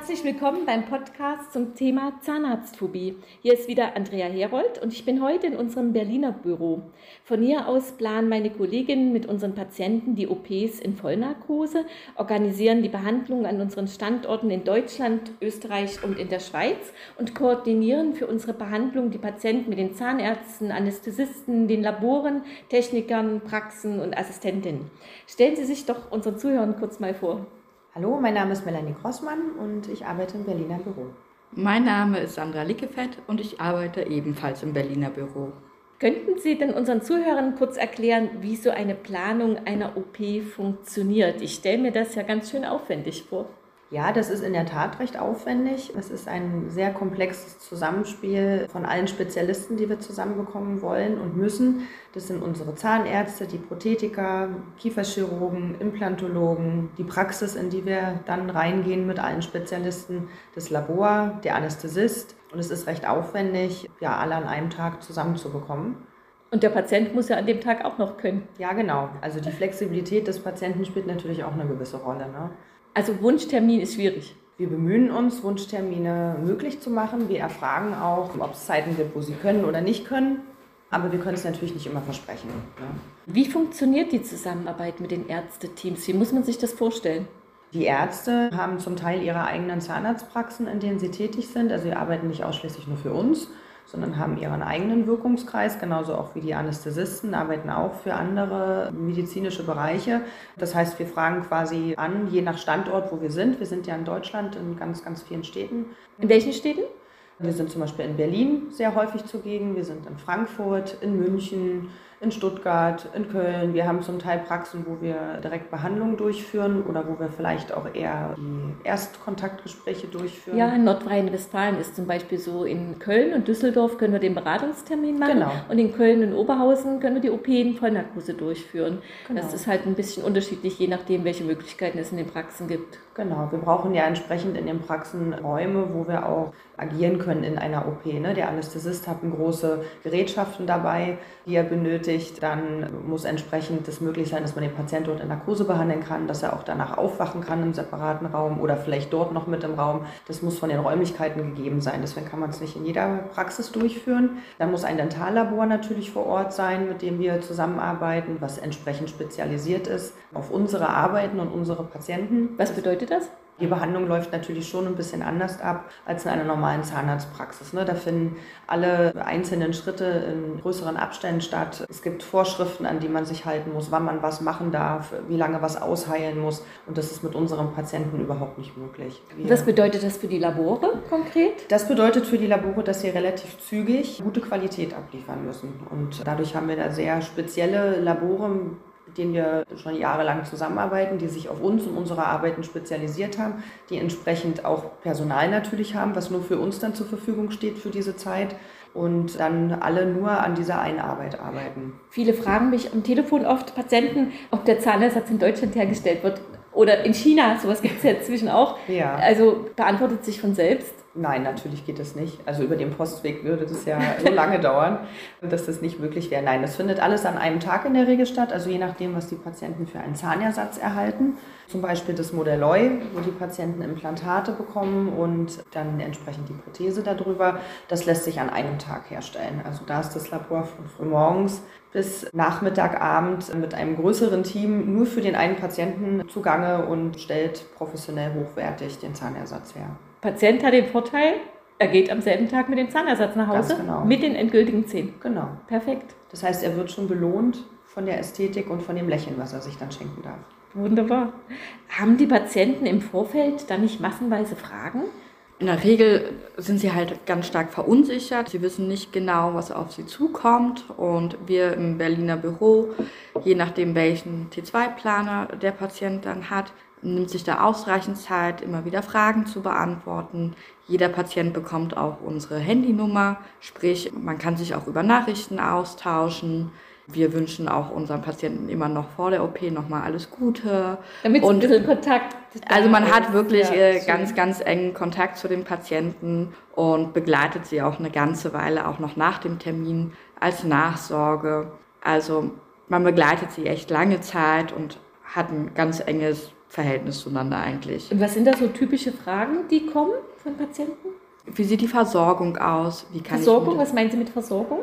herzlich willkommen beim Podcast zum Thema Zahnarztphobie. Hier ist wieder Andrea Herold und ich bin heute in unserem Berliner Büro. Von hier aus planen meine Kolleginnen mit unseren Patienten die OPs in Vollnarkose, organisieren die Behandlung an unseren Standorten in Deutschland, Österreich und in der Schweiz und koordinieren für unsere Behandlung die Patienten mit den Zahnärzten, Anästhesisten, den Laboren, Technikern, Praxen und Assistentinnen. Stellen Sie sich doch unseren Zuhörern kurz mal vor. Hallo, mein Name ist Melanie Grossmann und ich arbeite im Berliner Büro. Mein Name ist Sandra Lickefett und ich arbeite ebenfalls im Berliner Büro. Könnten Sie denn unseren Zuhörern kurz erklären, wie so eine Planung einer OP funktioniert? Ich stelle mir das ja ganz schön aufwendig vor. Ja, das ist in der Tat recht aufwendig. Es ist ein sehr komplexes Zusammenspiel von allen Spezialisten, die wir zusammenbekommen wollen und müssen. Das sind unsere Zahnärzte, die Prothetiker, Kieferchirurgen, Implantologen, die Praxis, in die wir dann reingehen mit allen Spezialisten, das Labor, der Anästhesist. Und es ist recht aufwendig, ja, alle an einem Tag zusammenzubekommen. Und der Patient muss ja an dem Tag auch noch können. Ja, genau. Also die Flexibilität des Patienten spielt natürlich auch eine gewisse Rolle. Ne? Also Wunschtermin ist schwierig. Wir bemühen uns, Wunschtermine möglich zu machen. Wir erfragen auch, ob es Zeiten gibt, wo sie können oder nicht können. Aber wir können es natürlich nicht immer versprechen. Ne? Wie funktioniert die Zusammenarbeit mit den Ärzteteams? Wie muss man sich das vorstellen? Die Ärzte haben zum Teil ihre eigenen Zahnarztpraxen, in denen sie tätig sind. Also sie arbeiten nicht ausschließlich nur für uns, sondern haben ihren eigenen Wirkungskreis, genauso auch wie die Anästhesisten, arbeiten auch für andere medizinische Bereiche. Das heißt, wir fragen quasi an, je nach Standort, wo wir sind. Wir sind ja in Deutschland in ganz, ganz vielen Städten. In welchen Städten? Wir sind zum Beispiel in Berlin sehr häufig zugegen, wir sind in Frankfurt, in München, in Stuttgart, in Köln. Wir haben zum Teil Praxen, wo wir direkt Behandlungen durchführen oder wo wir vielleicht auch eher die Erstkontaktgespräche durchführen. Ja, in Nordrhein-Westfalen ist zum Beispiel so, in Köln und Düsseldorf können wir den Beratungstermin machen genau. und in Köln und Oberhausen können wir die OP in Vollnarkose durchführen. Genau. Das ist halt ein bisschen unterschiedlich, je nachdem, welche Möglichkeiten es in den Praxen gibt. Genau, wir brauchen ja entsprechend in den Praxen Räume, wo wir auch agieren können in einer OP. Ne? Der Anästhesist hat große Gerätschaften dabei, die er benötigt. Dann muss entsprechend es möglich sein, dass man den Patienten dort in Narkose behandeln kann, dass er auch danach aufwachen kann im separaten Raum oder vielleicht dort noch mit im Raum. Das muss von den Räumlichkeiten gegeben sein. Deswegen kann man es nicht in jeder Praxis durchführen. Dann muss ein Dentallabor natürlich vor Ort sein, mit dem wir zusammenarbeiten, was entsprechend spezialisiert ist auf unsere Arbeiten und unsere Patienten. Was bedeutet das? Die Behandlung läuft natürlich schon ein bisschen anders ab als in einer normalen Zahnarztpraxis. Ne? Da finden alle einzelnen Schritte in größeren Abständen statt. Es gibt Vorschriften, an die man sich halten muss, wann man was machen darf, wie lange was ausheilen muss. Und das ist mit unserem Patienten überhaupt nicht möglich. Wir was bedeutet das für die Labore konkret? Das bedeutet für die Labore, dass sie relativ zügig gute Qualität abliefern müssen. Und dadurch haben wir da sehr spezielle Labore, mit denen wir schon jahrelang zusammenarbeiten, die sich auf uns und unsere Arbeiten spezialisiert haben, die entsprechend auch Personal natürlich haben, was nur für uns dann zur Verfügung steht für diese Zeit und dann alle nur an dieser einen Arbeit arbeiten. Viele fragen mich am Telefon oft Patienten, ob der Zahnersatz in Deutschland hergestellt wird oder in China. Sowas gibt es ja inzwischen auch. Ja. Also beantwortet sich von selbst. Nein, natürlich geht das nicht. Also über den Postweg würde das ja so lange dauern, dass das nicht möglich wäre. Nein, das findet alles an einem Tag in der Regel statt, also je nachdem, was die Patienten für einen Zahnersatz erhalten. Zum Beispiel das Modell Loy, wo die Patienten Implantate bekommen und dann entsprechend die Prothese darüber. Das lässt sich an einem Tag herstellen. Also da ist das Labor von früh morgens bis Nachmittagabend mit einem größeren Team nur für den einen Patienten zugange und stellt professionell hochwertig den Zahnersatz her. Patient hat den Vorteil, er geht am selben Tag mit dem Zahnersatz nach Hause genau. mit den endgültigen Zähnen. Genau. Perfekt. Das heißt, er wird schon belohnt von der Ästhetik und von dem Lächeln, was er sich dann schenken darf. Wunderbar. Haben die Patienten im Vorfeld dann nicht massenweise Fragen? In der Regel sind sie halt ganz stark verunsichert. Sie wissen nicht genau, was auf sie zukommt. Und wir im Berliner Büro, je nachdem welchen T2-Planer der Patient dann hat, nimmt sich da ausreichend Zeit, immer wieder Fragen zu beantworten. Jeder Patient bekommt auch unsere Handynummer, sprich man kann sich auch über Nachrichten austauschen. Wir wünschen auch unseren Patienten immer noch vor der OP nochmal alles Gute. Damit und ein bisschen Kontakt. Also man hat wirklich ja, äh, ganz, ganz engen Kontakt zu den Patienten und begleitet sie auch eine ganze Weile, auch noch nach dem Termin als Nachsorge. Also man begleitet sie echt lange Zeit und hat ein ganz enges Verhältnis zueinander eigentlich. Und was sind da so typische Fragen, die kommen von Patienten? Wie sieht die Versorgung aus? Versorgung, was meinen Sie mit Versorgung?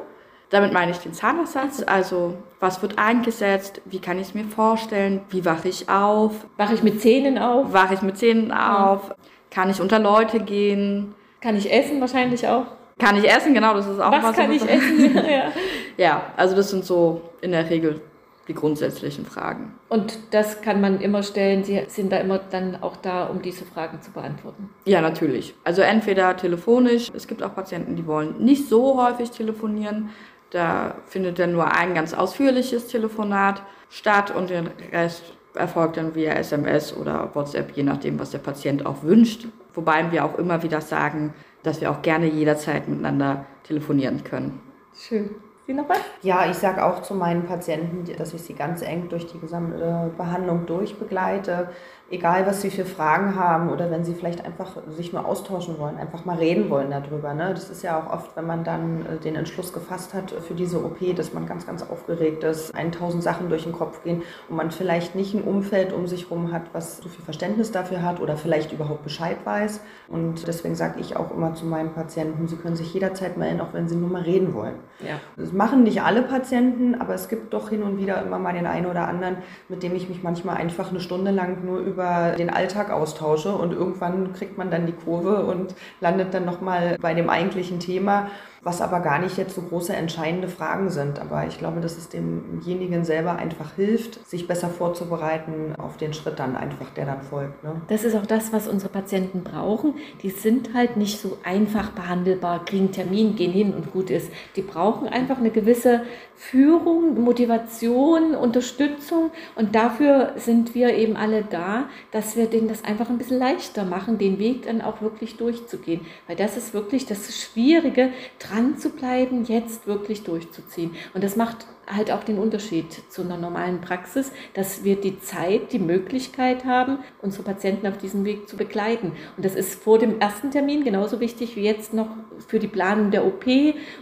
Damit meine ich den Zahnersatz, also was wird eingesetzt, wie kann ich es mir vorstellen, wie wache ich auf? Wache ich mit Zähnen auf? Wache ich mit Zähnen auf? Kann ich unter Leute gehen? Kann ich essen wahrscheinlich auch? Kann ich essen, genau, das ist auch was was. Was kann ich essen? ja. ja, also das sind so in der Regel die grundsätzlichen Fragen. Und das kann man immer stellen. Sie sind da immer dann auch da, um diese Fragen zu beantworten. Ja, natürlich. Also entweder telefonisch. Es gibt auch Patienten, die wollen nicht so häufig telefonieren. Da findet dann nur ein ganz ausführliches Telefonat statt und den Rest erfolgt dann via SMS oder WhatsApp, je nachdem, was der Patient auch wünscht. Wobei wir auch immer wieder sagen, dass wir auch gerne jederzeit miteinander telefonieren können. Schön. Sie noch was? Ja, ich sage auch zu meinen Patienten, dass ich sie ganz eng durch die gesamte Behandlung durchbegleite egal was sie für Fragen haben oder wenn sie vielleicht einfach sich nur austauschen wollen, einfach mal reden wollen darüber. Ne? Das ist ja auch oft, wenn man dann äh, den Entschluss gefasst hat für diese OP, dass man ganz, ganz aufgeregt ist, 1000 Sachen durch den Kopf gehen und man vielleicht nicht ein Umfeld um sich herum hat, was so viel Verständnis dafür hat oder vielleicht überhaupt Bescheid weiß. Und deswegen sage ich auch immer zu meinen Patienten, sie können sich jederzeit melden, auch wenn sie nur mal reden wollen. Ja. Machen nicht alle Patienten, aber es gibt doch hin und wieder immer mal den einen oder anderen, mit dem ich mich manchmal einfach eine Stunde lang nur über den Alltag austausche und irgendwann kriegt man dann die Kurve und landet dann nochmal bei dem eigentlichen Thema was aber gar nicht jetzt so große entscheidende Fragen sind. Aber ich glaube, dass es demjenigen selber einfach hilft, sich besser vorzubereiten auf den Schritt dann einfach, der dann folgt. Ne? Das ist auch das, was unsere Patienten brauchen. Die sind halt nicht so einfach behandelbar, kriegen Termin, gehen hin und gut ist. Die brauchen einfach eine gewisse Führung, Motivation, Unterstützung. Und dafür sind wir eben alle da, dass wir denen das einfach ein bisschen leichter machen, den Weg dann auch wirklich durchzugehen. Weil das ist wirklich das Schwierige, dran zu bleiben, jetzt wirklich durchzuziehen. Und das macht halt auch den Unterschied zu einer normalen Praxis, dass wir die Zeit, die Möglichkeit haben, unsere Patienten auf diesem Weg zu begleiten. Und das ist vor dem ersten Termin genauso wichtig wie jetzt noch für die Planung der OP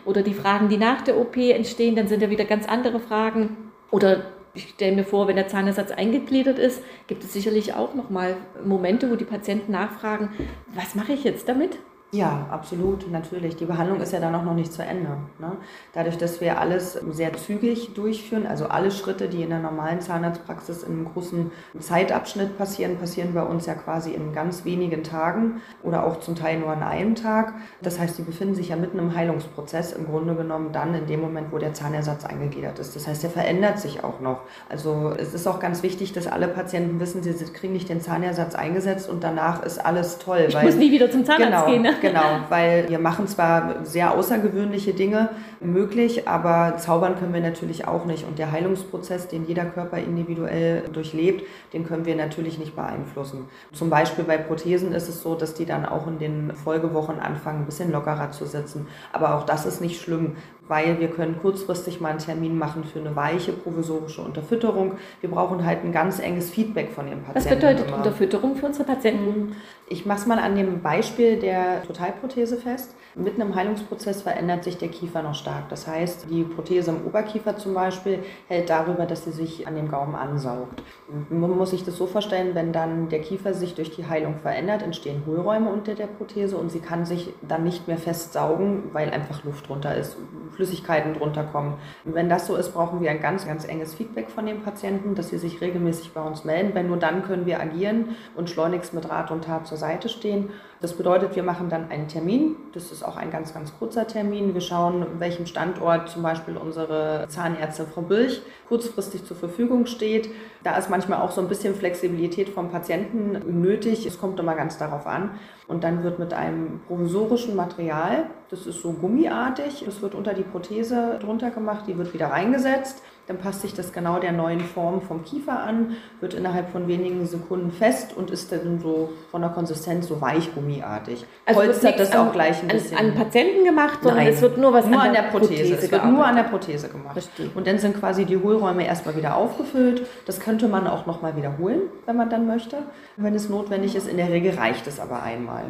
oder die Fragen, die nach der OP entstehen. Dann sind ja wieder ganz andere Fragen. Oder ich stelle mir vor, wenn der Zahnersatz eingegliedert ist, gibt es sicherlich auch noch mal Momente, wo die Patienten nachfragen, was mache ich jetzt damit? Ja, absolut, natürlich. Die Behandlung ist ja dann auch noch nicht zu Ende. Ne? Dadurch, dass wir alles sehr zügig durchführen, also alle Schritte, die in der normalen Zahnarztpraxis in einem großen Zeitabschnitt passieren, passieren bei uns ja quasi in ganz wenigen Tagen oder auch zum Teil nur an einem Tag. Das heißt, die befinden sich ja mitten im Heilungsprozess, im Grunde genommen dann in dem Moment, wo der Zahnersatz eingegliedert ist. Das heißt, der verändert sich auch noch. Also es ist auch ganz wichtig, dass alle Patienten wissen, sie kriegen nicht den Zahnersatz eingesetzt und danach ist alles toll. Ich muss nie wieder zum Zahnarzt genau, gehen. Ne? Genau, weil wir machen zwar sehr außergewöhnliche Dinge möglich, aber zaubern können wir natürlich auch nicht. Und der Heilungsprozess, den jeder Körper individuell durchlebt, den können wir natürlich nicht beeinflussen. Zum Beispiel bei Prothesen ist es so, dass die dann auch in den Folgewochen anfangen, ein bisschen lockerer zu sitzen. Aber auch das ist nicht schlimm, weil wir können kurzfristig mal einen Termin machen für eine weiche provisorische Unterfütterung. Wir brauchen halt ein ganz enges Feedback von den Patienten. Was bedeutet immer. Unterfütterung für unsere Patienten? Ich mache es mal an dem Beispiel der Totalprothese fest. Mitten im Heilungsprozess verändert sich der Kiefer noch stark. Das heißt, die Prothese im Oberkiefer zum Beispiel hält darüber, dass sie sich an dem Gaumen ansaugt. Man muss sich das so vorstellen, wenn dann der Kiefer sich durch die Heilung verändert, entstehen Hohlräume unter der Prothese und sie kann sich dann nicht mehr festsaugen, weil einfach Luft drunter ist Flüssigkeiten drunter kommen. Und wenn das so ist, brauchen wir ein ganz, ganz enges Feedback von den Patienten, dass sie sich regelmäßig bei uns melden, weil nur dann können wir agieren und schleunigst mit Rat und Tat zur Seite stehen. Das bedeutet, wir machen dann einen Termin. Das ist auch ein ganz, ganz kurzer Termin. Wir schauen, welchem Standort zum Beispiel unsere Zahnärztin Frau Bilch kurzfristig zur Verfügung steht. Da ist manchmal auch so ein bisschen Flexibilität vom Patienten nötig. Es kommt immer ganz darauf an. Und dann wird mit einem provisorischen Material, das ist so gummiartig, das wird unter die Prothese drunter gemacht, die wird wieder reingesetzt dann passt sich das genau der neuen Form vom Kiefer an, wird innerhalb von wenigen Sekunden fest und ist dann so von der Konsistenz so weichgummiartig. Also Holz hat das an, auch gleich ein bisschen. An, an Patienten gemacht, sondern Nein, es wird nur was nur an der, an der Prothese. Prothese. Es wird nur an der Prothese gemacht. Verstehe. Und dann sind quasi die Hohlräume erstmal wieder aufgefüllt. Das könnte man auch nochmal wiederholen, wenn man dann möchte, wenn es notwendig ist. In der Regel reicht es aber einmal.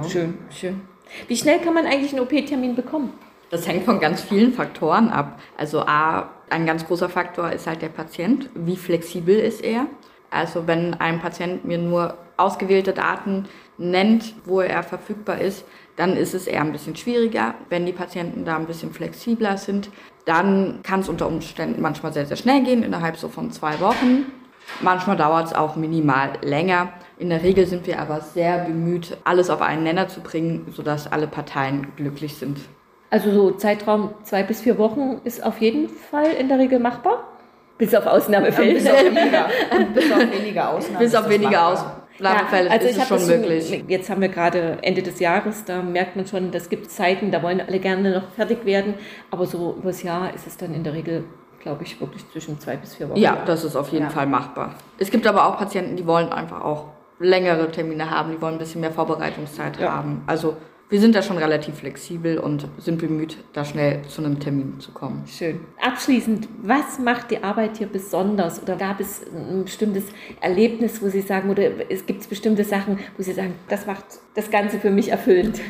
Ne? Schön, schön. Wie schnell kann man eigentlich einen OP-Termin bekommen? Das hängt von ganz vielen Faktoren ab. Also A, ein ganz großer Faktor ist halt der Patient. Wie flexibel ist er? Also wenn ein Patient mir nur ausgewählte Daten nennt, wo er verfügbar ist, dann ist es eher ein bisschen schwieriger. Wenn die Patienten da ein bisschen flexibler sind, dann kann es unter Umständen manchmal sehr, sehr schnell gehen, innerhalb so von zwei Wochen. Manchmal dauert es auch minimal länger. In der Regel sind wir aber sehr bemüht, alles auf einen Nenner zu bringen, sodass alle Parteien glücklich sind. Also so Zeitraum zwei bis vier Wochen ist auf jeden Fall in der Regel machbar. Bis auf Ausnahmefälle. Bis auf weniger, bis auf weniger Ausnahmen. Bis auf weniger Ausnahmefälle ja, also ist es schon möglich. Jetzt haben wir gerade Ende des Jahres, da merkt man schon, das gibt Zeiten, da wollen alle gerne noch fertig werden. Aber so übers Jahr ist es dann in der Regel glaube ich, wirklich zwischen zwei bis vier Wochen. Ja, das ist auf jeden ja. Fall machbar. Es gibt aber auch Patienten, die wollen einfach auch längere Termine haben, die wollen ein bisschen mehr Vorbereitungszeit ja. haben. Also wir sind da schon relativ flexibel und sind bemüht, da schnell zu einem Termin zu kommen. Schön. Abschließend, was macht die Arbeit hier besonders? Oder gab es ein bestimmtes Erlebnis, wo Sie sagen, oder es gibt bestimmte Sachen, wo Sie sagen, das macht das Ganze für mich erfüllend?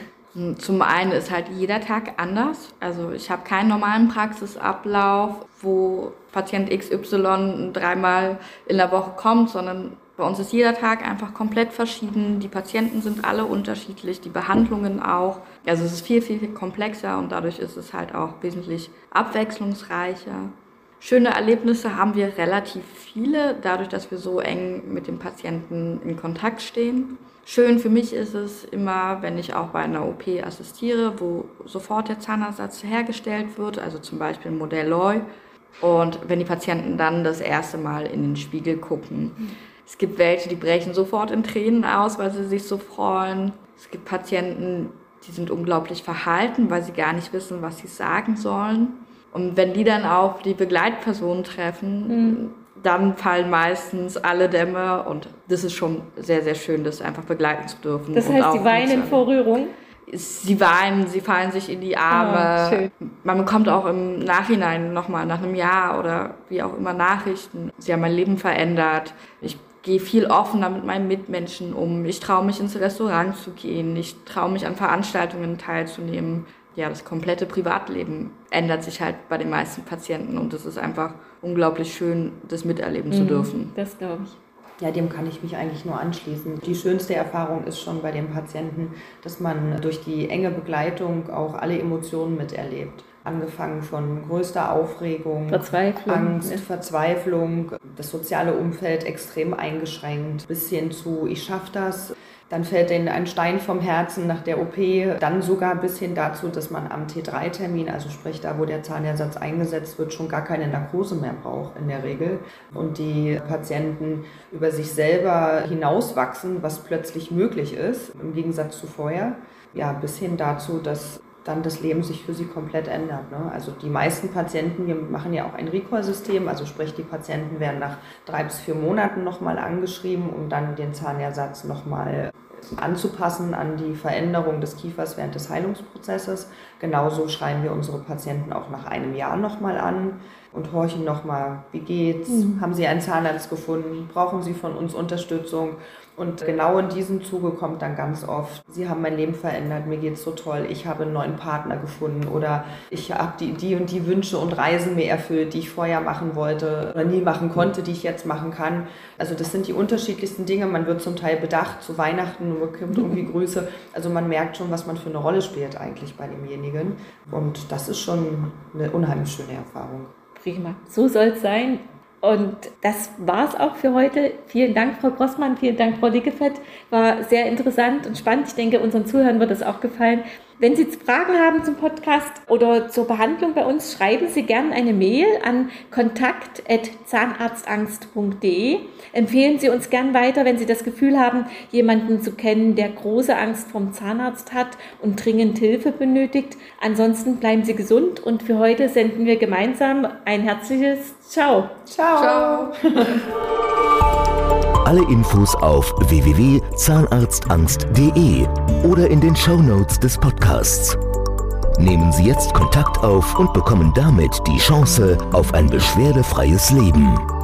Zum einen ist halt jeder Tag anders. Also ich habe keinen normalen Praxisablauf, wo Patient XY dreimal in der Woche kommt, sondern bei uns ist jeder Tag einfach komplett verschieden. Die Patienten sind alle unterschiedlich, die Behandlungen auch. Also es ist viel, viel, viel komplexer und dadurch ist es halt auch wesentlich abwechslungsreicher. Schöne Erlebnisse haben wir relativ viele, dadurch, dass wir so eng mit dem Patienten in Kontakt stehen. Schön für mich ist es immer, wenn ich auch bei einer OP assistiere, wo sofort der Zahnersatz hergestellt wird, also zum Beispiel Modell Loy. Und wenn die Patienten dann das erste Mal in den Spiegel gucken. Es gibt welche, die brechen sofort in Tränen aus, weil sie sich so freuen. Es gibt Patienten, die sind unglaublich verhalten, weil sie gar nicht wissen, was sie sagen sollen. Und wenn die dann auf die Begleitperson treffen, mhm. dann fallen meistens alle Dämme und das ist schon sehr, sehr schön, das einfach begleiten zu dürfen. Das heißt, die weinen vor Rührung? Sie weinen, sie fallen sich in die Arme. Oh, Man bekommt auch im Nachhinein nochmal nach einem Jahr oder wie auch immer Nachrichten. Sie haben mein Leben verändert. Ich gehe viel offener mit meinen Mitmenschen um. Ich traue mich ins Restaurant zu gehen. Ich traue mich an Veranstaltungen teilzunehmen. Ja, das komplette Privatleben ändert sich halt bei den meisten Patienten und es ist einfach unglaublich schön, das miterleben mhm, zu dürfen. Das glaube ich. Ja, dem kann ich mich eigentlich nur anschließen. Die schönste Erfahrung ist schon bei den Patienten, dass man durch die enge Begleitung auch alle Emotionen miterlebt angefangen von größter Aufregung, Verzweiflung, Angst, ja. Verzweiflung, das soziale Umfeld extrem eingeschränkt, bis hin zu ich schaffe das. Dann fällt ihnen ein Stein vom Herzen nach der OP, dann sogar bis hin dazu, dass man am T3-Termin, also sprich da, wo der Zahnersatz eingesetzt wird, schon gar keine Narkose mehr braucht in der Regel. Und die Patienten über sich selber hinauswachsen, was plötzlich möglich ist, im Gegensatz zu vorher. Ja, bis hin dazu, dass dann das Leben sich für sie komplett ändert. Ne? Also die meisten Patienten, wir machen ja auch ein Recall-System, also sprich die Patienten werden nach drei bis vier Monaten nochmal angeschrieben, um dann den Zahnersatz nochmal anzupassen an die Veränderung des Kiefers während des Heilungsprozesses. Genauso schreiben wir unsere Patienten auch nach einem Jahr nochmal an und horchen nochmal, wie geht's? Mhm. Haben Sie einen Zahnarzt gefunden? Brauchen Sie von uns Unterstützung? Und genau in diesem Zuge kommt dann ganz oft, Sie haben mein Leben verändert, mir geht's so toll, ich habe einen neuen Partner gefunden oder ich habe die, die und die Wünsche und Reisen mir erfüllt, die ich vorher machen wollte oder nie machen konnte, die ich jetzt machen kann. Also das sind die unterschiedlichsten Dinge. Man wird zum Teil bedacht zu Weihnachten und bekommt irgendwie Grüße. Also man merkt schon, was man für eine Rolle spielt eigentlich bei demjenigen. Und das ist schon eine unheimlich schöne Erfahrung. Prima. So soll es sein. Und das war es auch für heute. Vielen Dank, Frau Grossmann, vielen Dank, Frau Dickefett. War sehr interessant und spannend. Ich denke, unseren Zuhörern wird es auch gefallen. Wenn Sie Fragen haben zum Podcast oder zur Behandlung bei uns, schreiben Sie gerne eine Mail an kontakt.zahnarztangst.de. Empfehlen Sie uns gern weiter, wenn Sie das Gefühl haben, jemanden zu kennen, der große Angst vom Zahnarzt hat und dringend Hilfe benötigt. Ansonsten bleiben Sie gesund und für heute senden wir gemeinsam ein herzliches Ciao. Ciao. Ciao. Alle Infos auf www.zahnarztangst.de oder in den Show Notes des Podcasts. Nehmen Sie jetzt Kontakt auf und bekommen damit die Chance auf ein beschwerdefreies Leben.